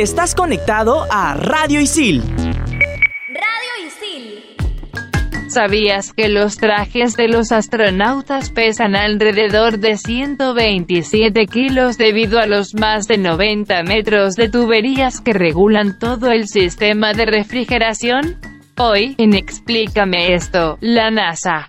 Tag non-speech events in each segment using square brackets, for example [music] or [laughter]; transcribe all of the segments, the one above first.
Estás conectado a Radio Isil. Radio Isil. ¿Sabías que los trajes de los astronautas pesan alrededor de 127 kilos debido a los más de 90 metros de tuberías que regulan todo el sistema de refrigeración? Hoy, en Explícame esto, la NASA.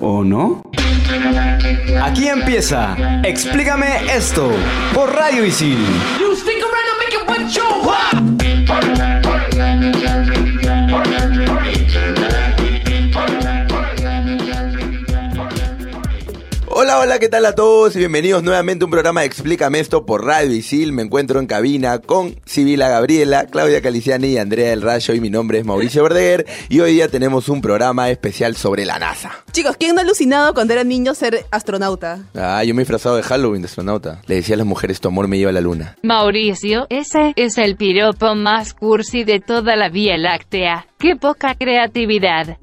¿O no? Aquí empieza. Explícame esto por Radio Isil. Hola, hola, ¿qué tal a todos? Y bienvenidos nuevamente a un programa de Explícame esto por Radio Isil. Me encuentro en cabina con Sibila Gabriela, Claudia Caliciani y Andrea del Rayo. Y mi nombre es Mauricio Verdeguer. Y hoy día tenemos un programa especial sobre la NASA. Chicos, ¿quién no ha alucinado cuando era niño ser astronauta? Ah, yo me he disfrazado de Halloween de astronauta. Le decía a las mujeres, tu amor me lleva a la luna. Mauricio, ese es el piropo más cursi de toda la Vía Láctea. ¡Qué poca creatividad!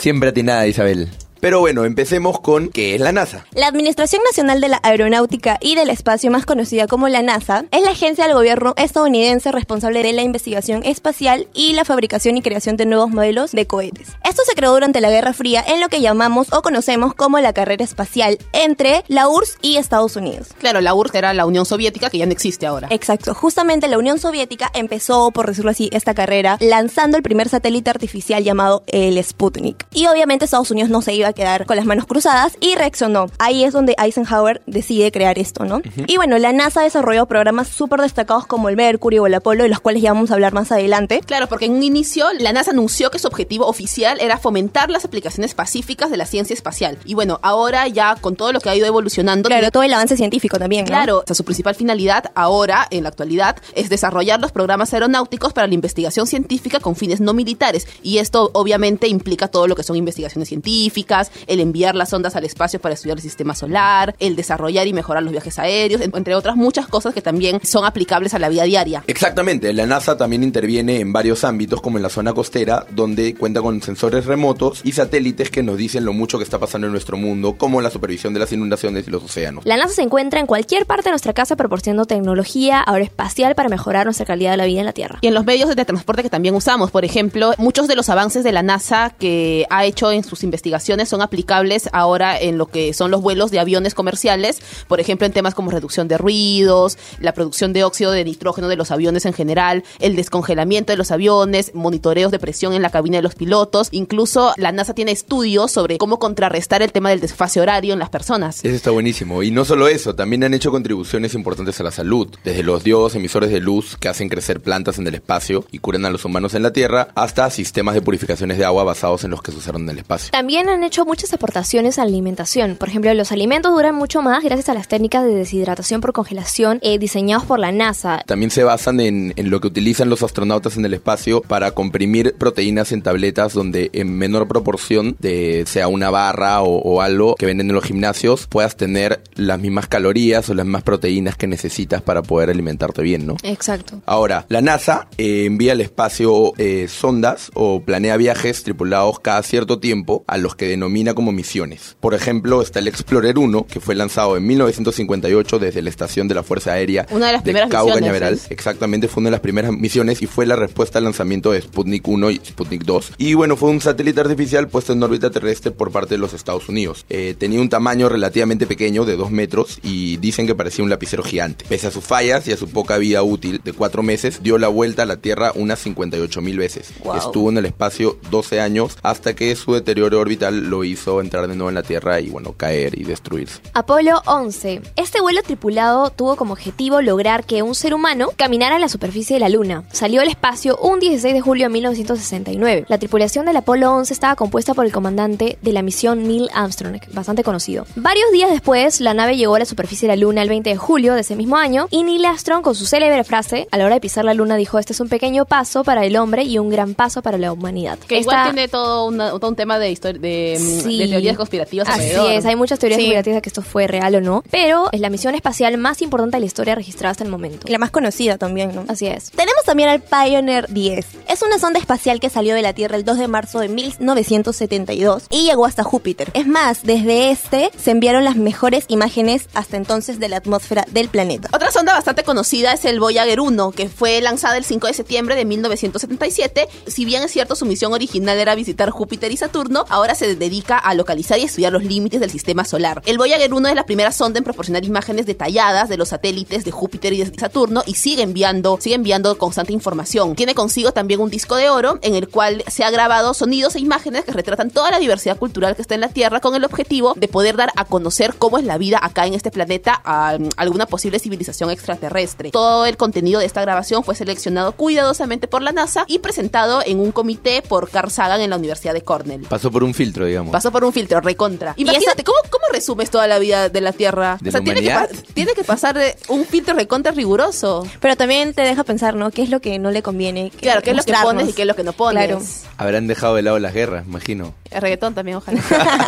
Siempre atinada, Isabel. Pero bueno, empecemos con ¿qué es la NASA? La Administración Nacional de la Aeronáutica y del Espacio, más conocida como la NASA, es la agencia del gobierno estadounidense responsable de la investigación espacial y la fabricación y creación de nuevos modelos de cohetes. Esto se creó durante la Guerra Fría en lo que llamamos o conocemos como la carrera espacial entre la URSS y Estados Unidos. Claro, la URSS era la Unión Soviética, que ya no existe ahora. Exacto, justamente la Unión Soviética empezó, por decirlo así, esta carrera lanzando el primer satélite artificial llamado el Sputnik. Y obviamente Estados Unidos no se iba a quedar con las manos cruzadas y reaccionó. Ahí es donde Eisenhower decide crear esto, ¿no? Y bueno, la NASA desarrolló programas súper destacados como el Mercury o el Apolo, de los cuales ya vamos a hablar más adelante. Claro, porque en un inicio la NASA anunció que su objetivo oficial era fomentar las aplicaciones pacíficas de la ciencia espacial. Y bueno, ahora ya con todo lo que ha ido evolucionando... Claro, todo el avance científico también, ¿no? Claro, o sea, su principal finalidad ahora, en la actualidad, es desarrollar los programas aeronáuticos para la investigación científica con fines no militares. Y esto obviamente implica todo lo que son investigaciones científicas, el enviar las ondas al espacio para estudiar el sistema solar, el desarrollar y mejorar los viajes aéreos, entre otras muchas cosas que también son aplicables a la vida diaria. Exactamente, la NASA también interviene en varios ámbitos como en la zona costera, donde cuenta con sensores remotos y satélites que nos dicen lo mucho que está pasando en nuestro mundo, como la supervisión de las inundaciones y los océanos. La NASA se encuentra en cualquier parte de nuestra casa proporcionando tecnología aeroespacial para mejorar nuestra calidad de la vida en la Tierra. Y en los medios de transporte que también usamos, por ejemplo, muchos de los avances de la NASA que ha hecho en sus investigaciones son aplicables ahora en lo que son los vuelos de aviones comerciales, por ejemplo, en temas como reducción de ruidos, la producción de óxido de nitrógeno de los aviones en general, el descongelamiento de los aviones, monitoreos de presión en la cabina de los pilotos, incluso la NASA tiene estudios sobre cómo contrarrestar el tema del desfase horario en las personas. Eso está buenísimo. Y no solo eso, también han hecho contribuciones importantes a la salud, desde los diodos emisores de luz que hacen crecer plantas en el espacio y curan a los humanos en la Tierra, hasta sistemas de purificaciones de agua basados en los que se usaron en el espacio. También han hecho muchas aportaciones a la alimentación. Por ejemplo, los alimentos duran mucho más gracias a las técnicas de deshidratación por congelación eh, diseñados por la NASA. También se basan en, en lo que utilizan los astronautas en el espacio para comprimir proteínas en tabletas donde en menor proporción de sea una barra o, o algo que venden en los gimnasios puedas tener las mismas calorías o las mismas proteínas que necesitas para poder alimentarte bien, ¿no? Exacto. Ahora, la NASA eh, envía al espacio eh, sondas o planea viajes tripulados cada cierto tiempo a los que denomina como misiones. Por ejemplo, está el Explorer 1, que fue lanzado en 1958 desde la estación de la Fuerza Aérea Una de las primeras Cabo misiones, Cañaveral. Exactamente, fue una de las primeras misiones y fue la respuesta al lanzamiento de Sputnik 1 y Sputnik 2. Y bueno, fue un satélite artificial puesto en órbita terrestre por parte de los Estados Unidos. Eh, tenía un tamaño relativamente pequeño, de 2 metros, y dicen que parecía un lapicero gigante. Pese a sus fallas y a su poca vida útil de 4 meses, dio la vuelta a la Tierra unas 58 mil veces. Wow. Estuvo en el espacio 12 años hasta que su deterioro orbital lo lo hizo entrar de nuevo en la Tierra y bueno, caer y destruirse. Apolo 11. Este vuelo tripulado tuvo como objetivo lograr que un ser humano caminara en la superficie de la Luna. Salió al espacio un 16 de julio de 1969. La tripulación del Apolo 11 estaba compuesta por el comandante de la misión Neil Armstrong, bastante conocido. Varios días después, la nave llegó a la superficie de la Luna el 20 de julio de ese mismo año y Neil Armstrong con su célebre frase, a la hora de pisar la Luna dijo, este es un pequeño paso para el hombre y un gran paso para la humanidad. Que igual Esta- tiene todo, una- todo un tema de, de, Sí. de teorías conspirativas Así alrededor. es, hay muchas teorías Sí. conspirativas de que esto fue real o no, pero es la misión espacial más importante de la historia registrada hasta el momento. Y la más conocida también, ¿no? Así es. Tenemos también al Pioneer 10. Es una sonda espacial que salió de la Tierra el 2 de marzo de 1972 y llegó hasta Júpiter. Es más, desde este se enviaron las mejores imágenes hasta entonces de la atmósfera del planeta. Otra sonda bastante conocida es el Voyager 1, que fue lanzada el 5 de septiembre de 1977. Si bien es cierto su misión original era visitar Júpiter y Saturno, ahora se dedica a localizar y estudiar los límites del sistema solar. El Voyager 1 es la primera sonda en proporcionar imágenes detalladas de los satélites de Júpiter y de Saturno y sigue enviando, sigue enviando constante información. Tiene consigo también un disco de oro en el cual se ha grabado sonidos e imágenes que retratan toda la diversidad cultural que está en la Tierra con el objetivo de poder dar a conocer cómo es la vida acá en este planeta a mm, alguna posible civilización extraterrestre. Todo el contenido de esta grabación fue seleccionado cuidadosamente por la NASA y presentado en un comité por Carl Sagan en la Universidad de Cornell. Pasó por un filtro, digamos. Pasó por un filtro recontra. Imagínate, ¿cómo, ¿cómo resumes toda la vida de la Tierra? ¿De la tiene que, tiene que pasar de un filtro recontra riguroso. Pero también te deja pensar, ¿no? ¿Qué es lo que no le conviene? Claro, ¿qué es lo que pones y qué es lo que no pones? Claro. Habrán dejado de lado las guerras, imagino. El reggaetón también, ojalá.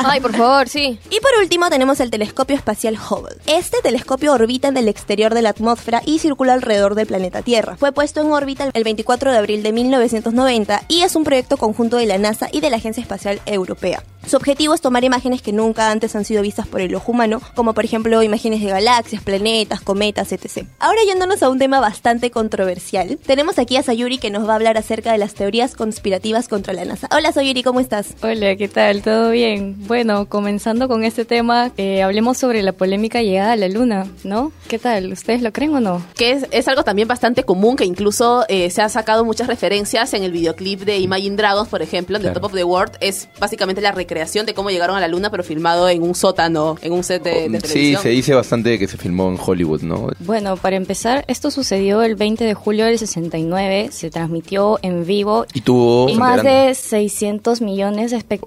[laughs] Ay, por favor, sí. Y por último tenemos el telescopio espacial Hubble. Este telescopio orbita en el exterior de la atmósfera y circula alrededor del planeta Tierra. Fue puesto en órbita el 24 de abril de 1990 y es un proyecto conjunto de la NASA y de la Agencia Espacial Europea. Su objetivo es tomar imágenes que nunca antes han sido vistas por el ojo humano, como por ejemplo imágenes de galaxias, planetas, cometas, etc. Ahora yéndonos a un tema bastante controversial, tenemos aquí a Sayuri que nos va a hablar acerca de las teorías conspirativas contra la NASA. Hola Sayuri, ¿cómo estás? Hola, ¿qué tal? ¿Todo bien? Bueno, comenzando con este tema, eh, hablemos sobre la polémica llegada a la Luna, ¿no? ¿Qué tal? ¿Ustedes lo creen o no? que es, es algo también bastante común, que incluso eh, se ha sacado muchas referencias en el videoclip de Imagine Dragons, por ejemplo, de Claro. Top of the World. Es básicamente la recreación de cómo llegaron a la luna, pero filmado en un sótano, en un set de, de Oh, sí, televisión. se dice bastante que se filmó en Hollywood, ¿no? Bueno, para empezar, esto sucedió el 20 de julio del 69, se transmitió en vivo Y tuvo... más de 600 millones de espectadores,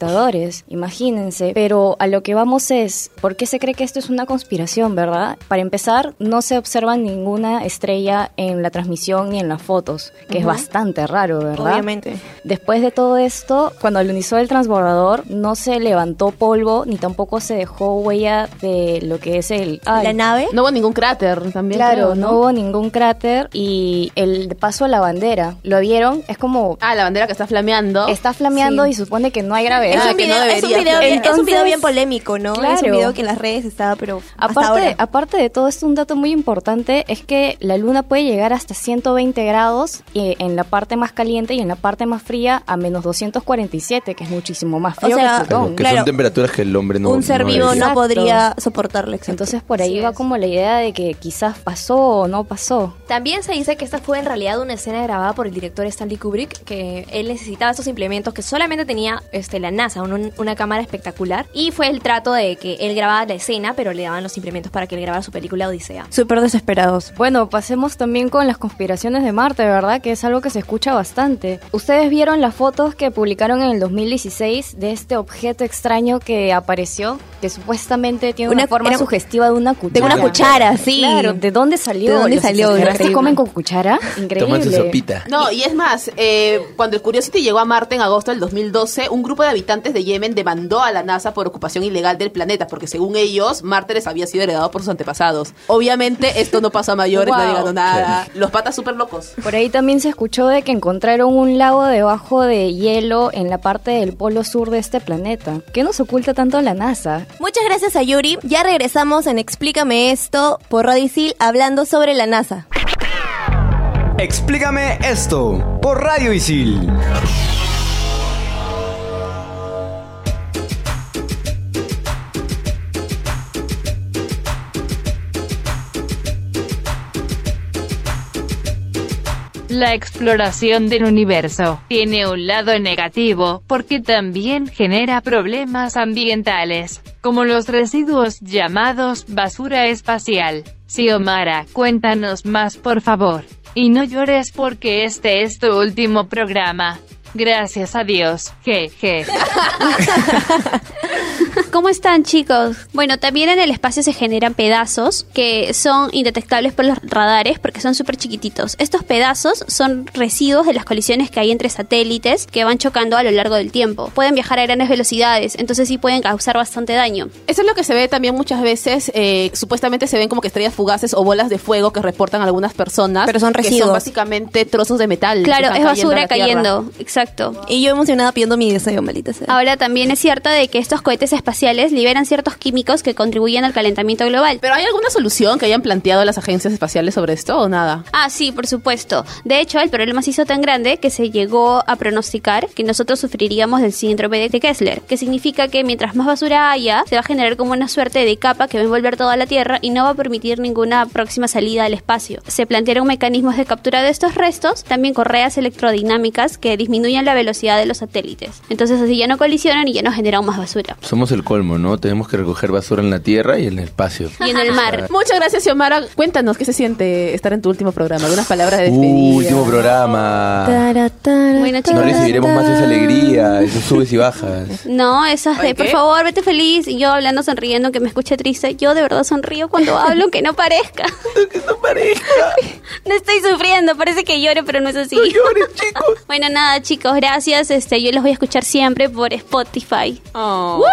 imagínense. Pero a lo que vamos es, ¿por qué se cree que esto es una conspiración, verdad? Para empezar, no se observa ninguna estrella en la transmisión ni en las fotos, que es Ujú. bastante raro, ¿verdad? Obviamente. Después de todo esto, cuando alunizó el transbordador, no se levantó polvo ni tampoco se dejó huella de lo que es el... ay, ¿La nave? No hubo ningún cráter también. Claro, creo, no hubo ningún cráter y el paso a la bandera, ¿lo vieron? Es como... Ah, la bandera que está flameando. Está flameando Sí. y supone que no hay gravedad. Es Ah, un, que video, no es, un video bien, es un Entonces, video bien polémico, ¿no? Es claro. un video que en las redes estaba, pero hasta Aparte, ahora. aparte de todo esto, un dato muy importante es que la luna puede llegar hasta 120 grados eh, en la parte más caliente y en la parte más fría a menos 247, que es muchísimo más frío O sea, que Plutón. Claro, que Claro. son temperaturas que el hombre no un ser no vivo no podría soportarlo. exacto. Entonces por ahí Así va es. como la idea de que quizás pasó o no pasó. También se dice que esta fue en realidad una escena grabada por el director Stanley Kubrick, que él necesitaba estos implementos que solamente tenía este, la NASA, un- una cámara espectacular, y fue el trato de que él grababa la escena, pero le daban los implementos para que él grabara su película Odisea. Súper desesperados. Bueno, pasemos también con las conspiraciones de Marte, ¿verdad? Que es algo que se escucha bastante. Ustedes vieron las fotos que publicaron en el 2016 de este objeto extraño que apareció, que supuestamente tiene una, Una- forma era- sugestiva de una De cuchara. una cuchara, sí. Claro, ¿de dónde salió? ¿De dónde ¿Los salió? Increíble. comen con cuchara? Increíble. Toman su sopita. No, y es más, eh, cuando el Curiosity llegó a Marte en agosto del 2012, un grupo de habitantes de Yemen demandó a la NASA por ocupación ilegal del planeta, porque según ellos, Marte les había sido heredado por sus antepasados. Obviamente, esto no pasó a mayores, Wow. nadie ganó nada. Los patas súper locos. Por ahí también se escuchó de que encontraron un lago debajo de hielo en la parte del polo sur de este planeta. ¿Qué nos oculta tanto la NASA? Muchas gracias a Yuri. Ya regresamos en Explícame esto por Radio Isil hablando sobre la NASA. Explícame esto por Radio Isil. La exploración del universo tiene un lado negativo, porque también genera problemas ambientales, como los residuos llamados basura espacial. Xiomara, cuéntanos más por favor. Y no llores porque este es tu último programa. Gracias a Dios. Jeje. [laughs] [laughs] ¿Cómo están chicos? Bueno, también en el espacio se generan pedazos que son indetectables por los radares porque son súper chiquititos. Estos pedazos son residuos de las colisiones que hay entre satélites que van chocando a lo largo del tiempo. Pueden viajar a grandes velocidades, entonces sí pueden causar bastante daño. Eso es lo que se ve también muchas veces. eh, supuestamente se ven como que estrellas fugaces o bolas de fuego que reportan algunas personas. Pero son Que residuos. son básicamente trozos de metal. Claro, es basura cayendo. Exacto. Y yo emocionada pidiendo mi deseo, maldita sea. Ahora también es cierto de que estos cohetes espaciales liberan ciertos químicos que contribuyen al calentamiento global. ¿Pero hay alguna solución que hayan planteado las agencias espaciales sobre esto o nada? Ah, sí, por supuesto. De hecho, el problema se hizo tan grande que se llegó a pronosticar que nosotros sufriríamos del síndrome de Kessler, que significa que mientras más basura haya, se va a generar como una suerte de capa que va a envolver toda la Tierra y no va a permitir ninguna próxima salida al espacio. Se plantearon mecanismos de captura de estos restos, también correas electrodinámicas que disminuyan la velocidad de los satélites. Entonces así ya no colisionan y ya no generan más basura. Somos el colmo, ¿no? Tenemos que recoger basura en la tierra y en el espacio. Y en el mar. Muchas gracias, Xiomara. Cuéntanos qué se siente estar en tu último programa. Algunas palabras de despedida. Uh, último programa. Bueno, No chicos. recibiremos más esa alegría, esos subes y bajas. No, esas de, por favor, vete feliz. Y yo hablando, sonriendo, que me escuche triste. Yo de verdad sonrío cuando [laughs] hablo, aunque no parezca. [laughs] que no parezca. No estoy sufriendo, parece que llore, pero no es así. No llores, chicos. [laughs] Bueno, nada, chicos, gracias. Este, yo los voy a escuchar siempre por Spotify. Oh. ¡Woo!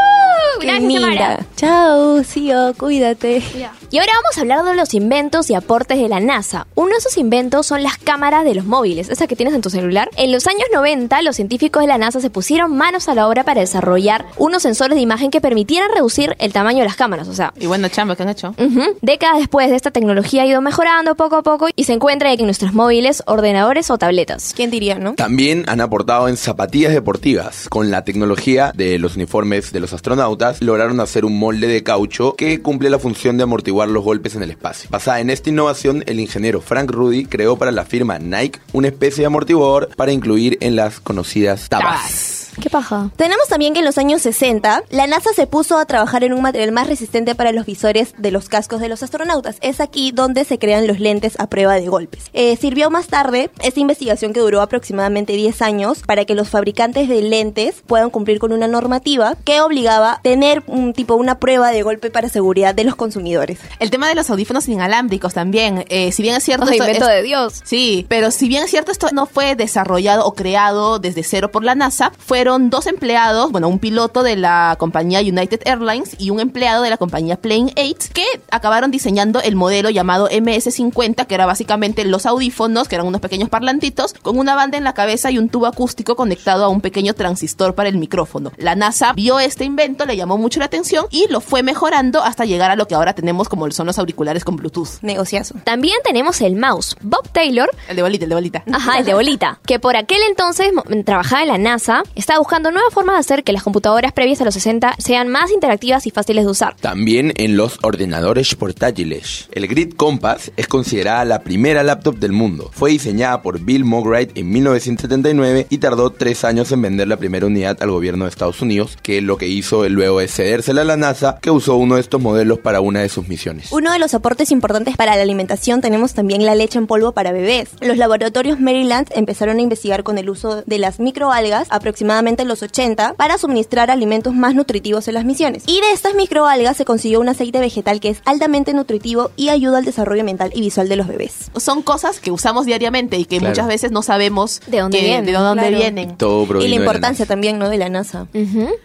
Qué Gracias, linda. Tamara. Chao, Sio, cuídate. Y ahora vamos a hablar de los inventos y aportes de la NASA. Uno de esos inventos son las cámaras de los móviles, esa que tienes en tu celular. En los años 90, los científicos de la NASA se pusieron manos a la obra para desarrollar unos sensores de imagen que permitieran reducir el tamaño de las cámaras. O sea, Y bueno, chamba, ¿qué han hecho? Ujú. Décadas después de esta tecnología ha ido mejorando poco a poco y se encuentra en nuestros móviles, ordenadores o tabletas. ¿Quién diría, no? También han aportado en zapatillas deportivas. Con la tecnología de los uniformes de los astronautas, lograron hacer un molde de caucho que cumple la función de amortiguar los golpes en el espacio. Basada en esta innovación, el ingeniero Frank Rudy creó para la firma Nike una especie de amortiguador para incluir en las conocidas tabas. ¿Qué paja? Tenemos también que en los años 60, la NASA se puso a trabajar en un material más resistente para los visores de los cascos de los astronautas. Es aquí donde se crean los lentes a prueba de golpes. Eh, sirvió más tarde esta investigación que duró aproximadamente 10 años para que los fabricantes de lentes puedan cumplir con una normativa que obligaba tener un tipo una prueba de golpe para seguridad de los consumidores. El tema de los audífonos inalámbricos también. Eh, si bien es cierto... Esto invento es- de Dios. Sí, pero si bien es cierto, esto no fue desarrollado o creado desde cero por la NASA, fueron dos empleados, bueno, un piloto de la compañía United Airlines y un empleado de la compañía Plane 8, que acabaron diseñando el modelo llamado MS-50, que era básicamente los audífonos, que eran unos pequeños parlantitos, con una banda en la cabeza y un tubo acústico conectado a un pequeño transistor para el micrófono. La NASA vio este invento, le llamó mucho la atención y lo fue mejorando hasta llegar a lo que ahora tenemos como son los auriculares con Bluetooth. Negociazo. También tenemos el mouse. Bob Taylor El de bolita, el de bolita. Ajá, el de bolita. Que por aquel entonces trabajaba en la NASA, estaba buscando nuevas formas de hacer que las computadoras previas a los 60 sean más interactivas y fáciles de usar. También en los ordenadores portátiles. El Grid Compass es considerada la primera laptop del mundo. Fue diseñada por Bill Mowright en 1979 y tardó tres años en vender la primera unidad al gobierno de Estados Unidos, que lo que hizo luego es cedérsela a la NASA, que usó uno de estos modelos para una de sus misiones. Uno de los aportes importantes para la alimentación tenemos también la leche en polvo para bebés. Los laboratorios Maryland empezaron a investigar con el uso de las microalgas aproximadamente en los 80 para suministrar alimentos más nutritivos en las misiones. Y de estas microalgas se consiguió un aceite vegetal que es altamente nutritivo y ayuda al desarrollo mental y visual de los bebés. son cosas que usamos diariamente y que Claro. muchas veces no sabemos ¿De dónde que- vienen? de dónde Claro. vienen. Todo Y la de importancia también, ¿no? De la NASA.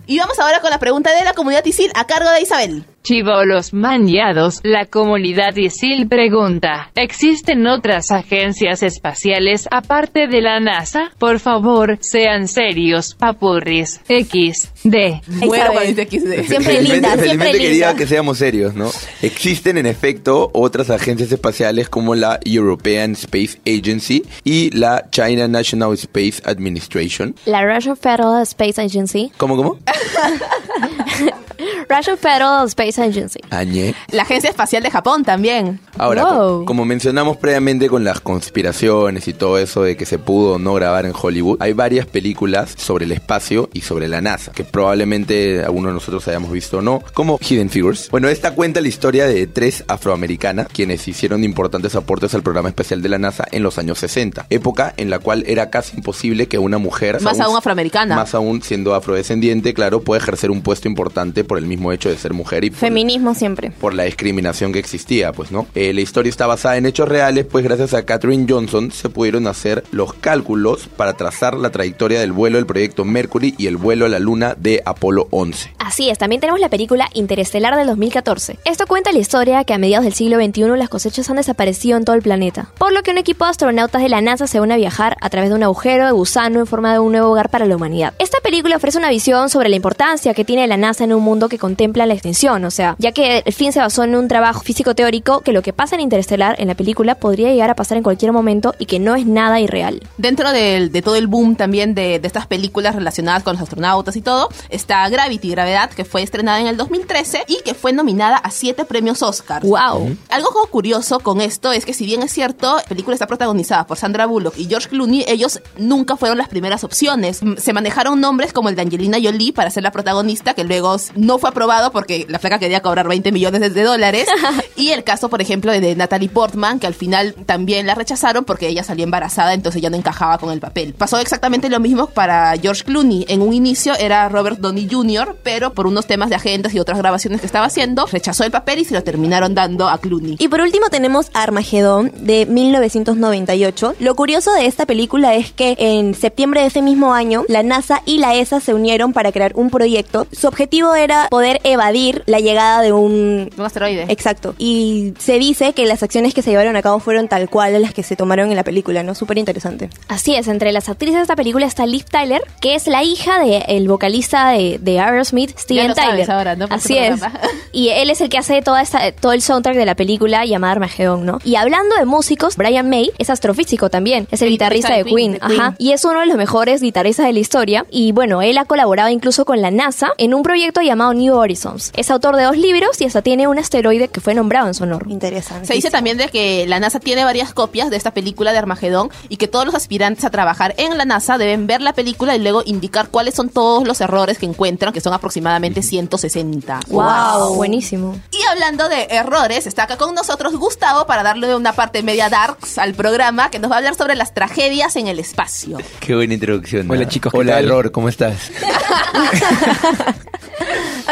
Y vamos ahora con la pregunta de la comunidad ISIL a cargo de Isabel. Chivolos maniados, la comunidad ISIL pregunta, ¿existen otras agencias espaciales aparte de la NASA? Por favor, sean serios, papurris. X, D. Dice XD. Siempre [laughs] linda, siempre felizmente quería linda. que seamos serios, ¿no? Existen en efecto otras agencias espaciales como la European Space Agency y la China National Space Administration. La Russian Federal Space Agency. ¿Cómo, cómo? [laughs] [laughs] Russian Federal Space Agency. Añe. La Agencia Espacial de Japón también. Ahora, Wow. co- como mencionamos previamente con las conspiraciones y todo eso de que se pudo o no grabar en Hollywood, hay varias películas sobre el espacio y sobre la NASA, que probablemente algunos de nosotros hayamos visto o no, como Hidden Figures. Bueno, esta cuenta la historia de tres afroamericanas quienes hicieron importantes aportes al programa especial de la NASA en los años 60, época en la cual era casi imposible que una mujer... Más aún afroamericana. Más aún siendo afrodescendiente, claro, puede ejercer un puesto importante por el mismo hecho de ser mujer y por- Feminismo siempre. por la discriminación que existía, pues, ¿no? Eh, la historia está basada en hechos reales, pues gracias a Katherine Johnson se pudieron hacer los cálculos para trazar la trayectoria del vuelo del proyecto Mercury y el vuelo a la luna de Apolo 11. Así es, también tenemos la película Interestelar del 2014. Esto cuenta la historia que a mediados del siglo XXI las cosechas han desaparecido en todo el planeta, por lo que un equipo de astronautas de la NASA se une a viajar a través de un agujero de gusano en forma de un nuevo hogar para la humanidad. Esta película ofrece una visión sobre la importancia que tiene la NASA en un mundo que contempla la extinción, o sea, ya que el fin se basó en un trabajo físico teórico que lo que pasa en Interestelar en la película podría llegar a pasar en cualquier momento y que no es nada irreal. Dentro de todo el boom también de, de estas películas relacionadas con los astronautas y todo, está Gravity, Gravedad, que fue estrenada en el 2013 y que fue nominada a siete premios Oscar. ¡Wow! Algo como curioso con esto es que si bien es cierto, la película está protagonizada por Sandra Bullock y George Clooney, ellos nunca fueron las primeras opciones. Se manejaron nombres como el de Angelina Jolie para ser la protagonista, que luego no fue aprobado porque la flaca quería cobrar 20 millones de- dólares. [laughs] y el caso, por ejemplo, de, de Natalie Portman, que al final también la rechazaron porque ella salió embarazada, entonces ya no encajaba con el papel. Pasó exactamente lo mismo para George Clooney. En un inicio era Robert Downey Jr., pero por unos temas de agendas y otras grabaciones que estaba haciendo, rechazó el papel y se lo terminaron dando a Clooney. Y por último tenemos Armagedón de 1998. Lo curioso de esta película es que en septiembre de ese mismo año, la NASA y la ESA se unieron para crear un proyecto. Su objetivo era poder evadir la llegada de un... Un asteroide. Exacto. Y se dice que las acciones que se llevaron a cabo fueron tal cual las que se tomaron en la película, ¿no? Súper interesante. Así es, entre las actrices de esta película está Liv Tyler, que es la hija del vocalista de, de Aerosmith, Steven lo sabes Tyler. ahora, ¿no? Por Así es. [laughs] Y él es el que hace toda esta, todo el soundtrack de la película llamada Armagedón, ¿no? Y hablando de músicos, Brian May es astrofísico también, es el, El guitarrista, de Queen, de Queen. Ajá. Y es uno de los mejores guitarristas de la historia. Y bueno, él ha colaborado incluso con la NASA en un proyecto llamado New Horizons. Es autor de dos libros y hasta tiene un asteroide que fue nombrado en su honor. Interesante. Se dice también de que la NASA tiene varias copias de esta película de Armagedón y que todos los aspirantes a trabajar en la NASA deben ver la película y luego indicar cuáles son todos los errores que encuentran, que son aproximadamente 160. Wow, buenísimo. Y hablando de errores, está acá con nosotros Gustavo para darle una parte media darks al programa que nos va a hablar sobre las tragedias en el espacio. Qué buena introducción. Hola, ¿no? chicos, ¿qué Hola, tal? Error, ¿cómo estás? [laughs]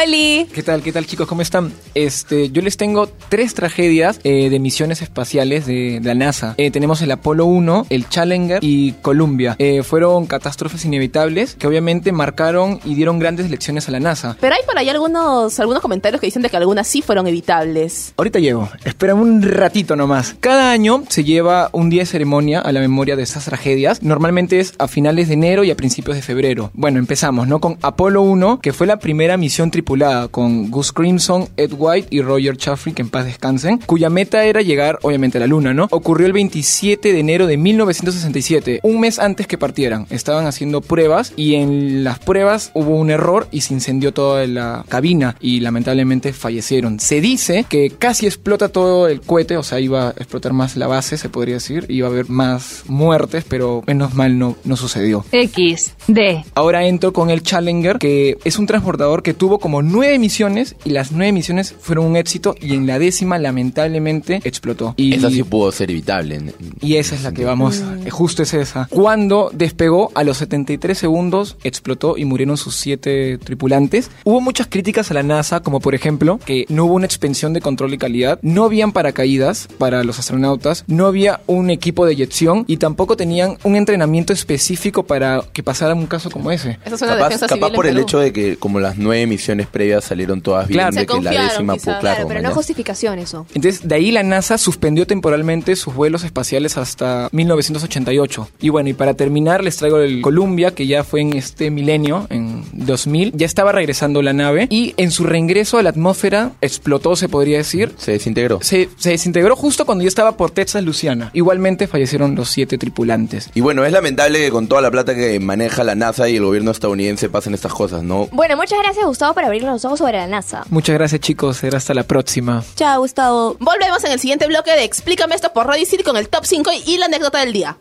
¡Oli! ¿Qué tal? ¿Qué tal chicos? ¿Cómo están? Este, yo les tengo tres tragedias eh, de misiones espaciales de, de la NASA. Eh, tenemos el Apolo 1, el Challenger y Columbia. Eh, fueron catástrofes inevitables que obviamente marcaron y dieron grandes lecciones a la NASA. Pero hay por ahí algunos, algunos comentarios que dicen de que algunas sí fueron evitables. Ahorita llego, espera un ratito nomás. Cada año se lleva un día de ceremonia a la memoria de estas tragedias. Normalmente es a finales de enero y a principios de febrero. Bueno, empezamos, ¿no? Con Apolo 1, que fue la primera misión tripulada con Gus Crimson, Ed White y Roger Chaffee, que en paz descansen, cuya meta era llegar, obviamente, a la Luna, ¿no? Ocurrió el 27 de enero de 1967, un mes antes que partieran. Estaban haciendo pruebas y en las pruebas hubo un error y se incendió toda la cabina y lamentablemente fallecieron. Se dice que casi explota todo el cohete, o sea, iba a explotar más la base, se podría decir, iba a haber más muertes, pero menos mal no, no sucedió. X, D, Ahora entro con el Challenger, que es un transportador que tuvo como nueve misiones y las nueve misiones fueron un éxito y en la décima lamentablemente explotó. Y, Esa sí pudo ser evitable. en- y esa es la que vamos, eh, justo es esa. Cuando despegó, a los 73 segundos explotó y murieron sus siete tripulantes. Hubo muchas críticas a la NASA, como por ejemplo que no hubo una expensión de control y calidad, no habían paracaídas para los astronautas, no había un equipo de eyección y tampoco tenían un entrenamiento específico para que pasara un caso como ese. Esa es una Capaz, capaz por el hecho de que como las nueve misiones previas salieron todas bien, Claro. de Se que la confiaron, décima, quizás. claro. Claro, pero no mañana. justificación eso. Entonces, de ahí la NASA suspendió temporalmente sus vuelos espaciales hasta 1988. Y bueno, y para terminar, les traigo el Columbia, que ya fue en este milenio, en 2000. Ya estaba regresando la nave y en su reingreso a la atmósfera explotó, se podría decir. Se desintegró. Se, se desintegró justo cuando ya estaba por Texas, Luciana. Igualmente fallecieron los siete tripulantes. Y bueno, es lamentable que con toda la plata que maneja la NASA y el gobierno estadounidense pasen estas cosas, ¿no? Bueno, muchas gracias Gustavo por abrir abrirnos los ojos sobre la NASA. Muchas gracias chicos, será hasta la próxima. Chao, Gustavo. Volvemos en el siguiente bloque de Explícame esto por Radio Isil con el top 5 y la anécdota del día.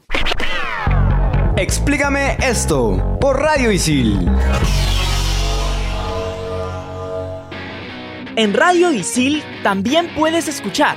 Explícame esto por Radio Isil. En Radio Isil también puedes escuchar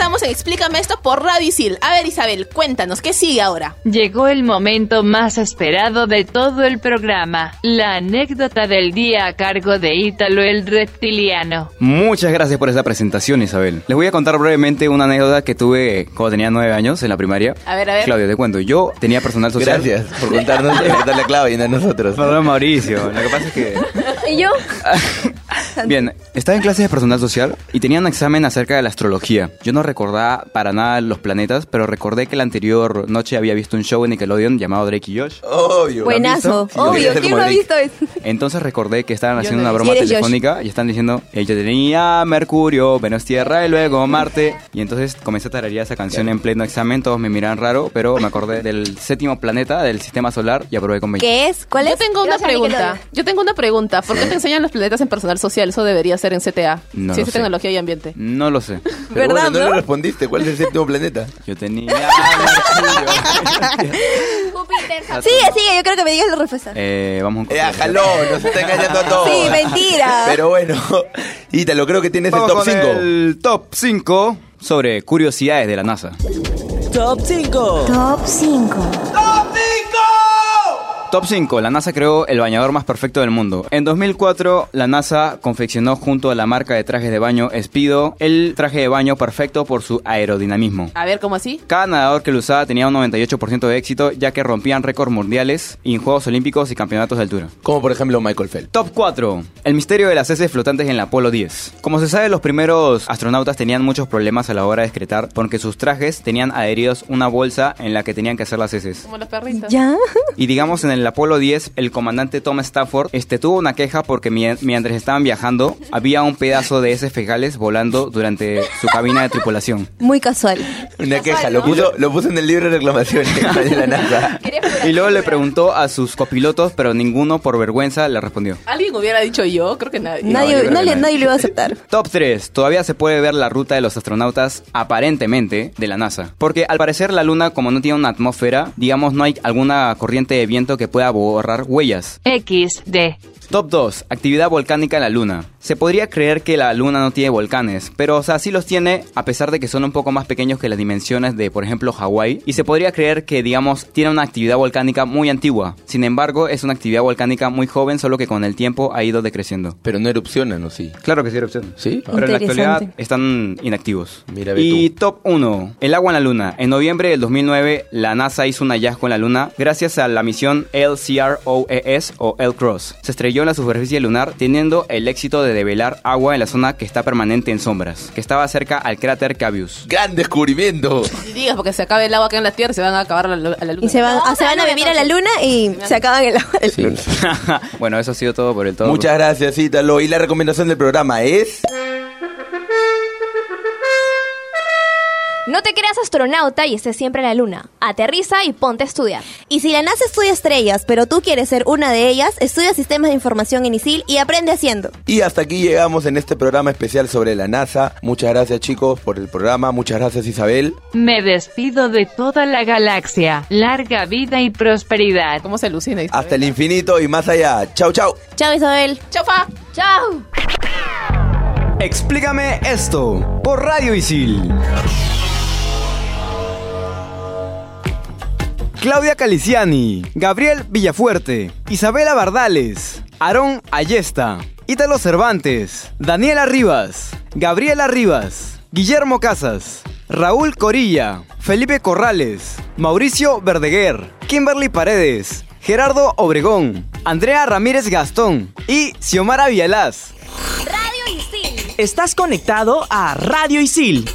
Regresamos en Explícame esto por Radio Isil. A ver, Isabel, cuéntanos, ¿qué sigue ahora? Llegó el momento más esperado de todo el programa, la anécdota del día a cargo de Ítalo el reptiliano. Muchas gracias por esa presentación, Isabel. Les voy a contar brevemente una anécdota que tuve cuando tenía nueve años en la primaria. A ver, a ver. Claudio, te cuento. Yo tenía personal social. Gracias por contarnos, contarle a Claudia y a nosotros. [laughs] Perdón, Mauricio. Lo que pasa es que... ¿Y yo? [laughs] [laughs] Bien, estaba en clases de personal social y tenía un examen acerca de la astrología. Yo no recordaba para nada los planetas, pero recordé que la anterior noche había visto un show en Nickelodeon llamado Drake y Josh. Obvio. Buenazo. Sí, Obvio, ¿quién no ha visto eso? [laughs] Entonces recordé que estaban haciendo no una broma visto. ¿Y eres telefónica y están diciendo, ella tenía Mercurio, Venus Tierra y luego Marte. Y entonces comencé a tararear esa canción en pleno examen, todos me miran raro, pero me acordé del séptimo planeta del sistema solar y aprobé con 20. ¿Qué es? ¿Cuál Yo es? tengo una pregunta. Yo tengo una pregunta. ¿Por qué te enseñan los planetas en personal social? Eso debería ser en CTA. No Ciencia, lo tecnología y ambiente. No lo sé. [laughs] Pero ¿Verdad, bueno, no no? le respondiste. ¿Cuál es el séptimo planeta? Yo tenía. [laughs] Júpiter, Sigue, sigue, yo creo que me digas la respuesta. Eh, vamos a un Eh, jaló, nos está engañando a todos. Sí, mentira. Pero bueno, [laughs] Ítalo, creo que tienes Vamos el top con 5. El top 5 sobre curiosidades de la NASA. Top 5. Top 5. Top 5. La NASA creó el bañador más perfecto del mundo. En 2004, la NASA confeccionó junto a la marca de trajes de baño Speedo el traje de baño perfecto por su aerodinamismo. A ver, ¿cómo así? Cada nadador que lo usaba tenía un 98% de éxito, ya que rompían récords mundiales en Juegos Olímpicos y campeonatos de altura. Como por ejemplo Michael Phelps. Top 4. El misterio de las heces flotantes en la Apolo 10. Como se sabe, los primeros astronautas tenían muchos problemas a la hora de excretar porque sus trajes tenían adheridos una bolsa en la que tenían que hacer las heces. Como los perritos. ¿Ya? Y digamos en el Apolo 10, el comandante Tom Stafford este, tuvo una queja porque mien- mientras estaban viajando, había un pedazo de heces fecales volando durante su cabina de tripulación. Muy casual. Una queja, lo puso, lo puso en el libro de reclamaciones [laughs] de la NASA. Y luego le preguntó a sus copilotos, pero ninguno por vergüenza le respondió. ¿Alguien hubiera dicho yo? Creo que nadie. Nadie, creo que nadie, nadie. nadie lo iba a aceptar. Top 3. Todavía se puede ver la ruta de los astronautas, aparentemente, de la NASA. Porque al parecer la Luna, como no tiene una atmósfera, digamos no hay alguna corriente de viento que pueda borrar huellas. XD. Top 2. Actividad volcánica en la Luna. Se podría creer que la Luna no tiene volcanes, pero o sea, sí los tiene a pesar de que son un poco más pequeños que las dimensiones de, por ejemplo, Hawái. Y se podría creer que, digamos, tiene una actividad volcánica muy antigua. Sin embargo, es una actividad volcánica muy joven, solo que con el tiempo ha ido decreciendo. Pero no erupcionan, ¿o sí? Claro que sí, erupción. ¿Sí? Pero en la actualidad están inactivos. Mira, y tú. top 1. El agua en la Luna. En noviembre del 2009, la NASA hizo un hallazgo en la Luna gracias a la misión LCROES o L-Cross. Se estrelló en la superficie lunar teniendo el éxito de develar agua en la zona que está permanente en sombras, que estaba cerca al cráter Cabius. ¡Gran descubrimiento! Ni digas, porque se acabe el agua acá en la Tierra y se van a acabar a la, la luna. Y se van, se van a vivir a la luna y se acaban el agua. Sí. [laughs] [laughs] bueno, eso ha sido todo por el todo. Muchas gracias, Ítalo. Y la recomendación del programa es... No te creas astronauta y estés siempre en la luna. Aterriza y ponte a estudiar. Y si la NASA estudia estrellas, pero tú quieres ser una de ellas, estudia sistemas de información en ISIL y aprende haciendo. Y hasta aquí llegamos en este programa especial sobre la NASA. Muchas gracias chicos por el programa. Muchas gracias Isabel. Me despido de toda la galaxia. Larga vida y prosperidad. ¿Cómo se alucina? Isabel? Hasta el infinito y más allá. Chau, chau. Chao Isabel. ¡Chofa! ¡Chao! Explícame esto por Radio Isil. Claudia Caliciani, Gabriel Villafuerte, Isabela Bardales, Aarón Ayesta, Ítalo Cervantes, Daniela Rivas, Gabriela Rivas, Guillermo Casas, Raúl Corilla, Felipe Corrales, Mauricio Verdeguer, Kimberly Paredes, Gerardo Obregón, Andrea Ramírez Gastón y Xiomara Vialaz. Radio Isil. Estás conectado a Radio Isil